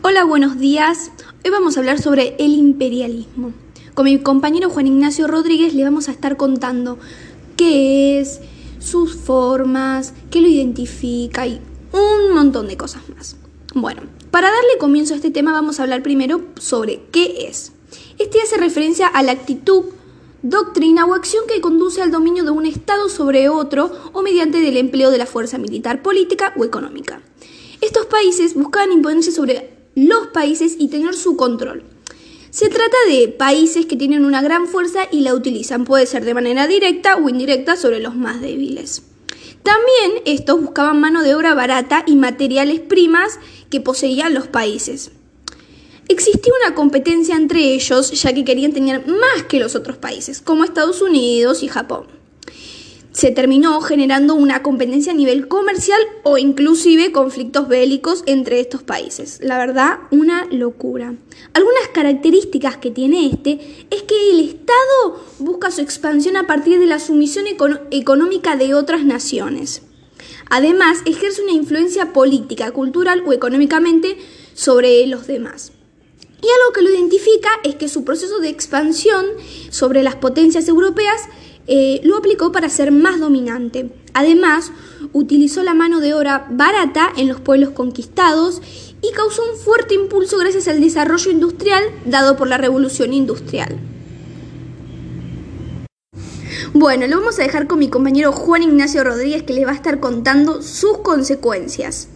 Hola, buenos días. Hoy vamos a hablar sobre el imperialismo. Con mi compañero Juan Ignacio Rodríguez le vamos a estar contando qué es, sus formas, qué lo identifica y un montón de cosas más. Bueno, para darle comienzo a este tema vamos a hablar primero sobre qué es. Este hace referencia a la actitud, doctrina o acción que conduce al dominio de un Estado sobre otro o mediante el empleo de la fuerza militar, política o económica. Estos países buscaban imponerse sobre los países y tener su control. Se trata de países que tienen una gran fuerza y la utilizan, puede ser de manera directa o indirecta sobre los más débiles. También estos buscaban mano de obra barata y materiales primas que poseían los países. Existía una competencia entre ellos ya que querían tener más que los otros países, como Estados Unidos y Japón se terminó generando una competencia a nivel comercial o inclusive conflictos bélicos entre estos países. La verdad, una locura. Algunas características que tiene este es que el Estado busca su expansión a partir de la sumisión económica de otras naciones. Además, ejerce una influencia política, cultural o económicamente sobre los demás. Y algo que lo identifica es que su proceso de expansión sobre las potencias europeas eh, lo aplicó para ser más dominante. Además, utilizó la mano de obra barata en los pueblos conquistados y causó un fuerte impulso gracias al desarrollo industrial dado por la revolución industrial. Bueno, lo vamos a dejar con mi compañero Juan Ignacio Rodríguez que le va a estar contando sus consecuencias.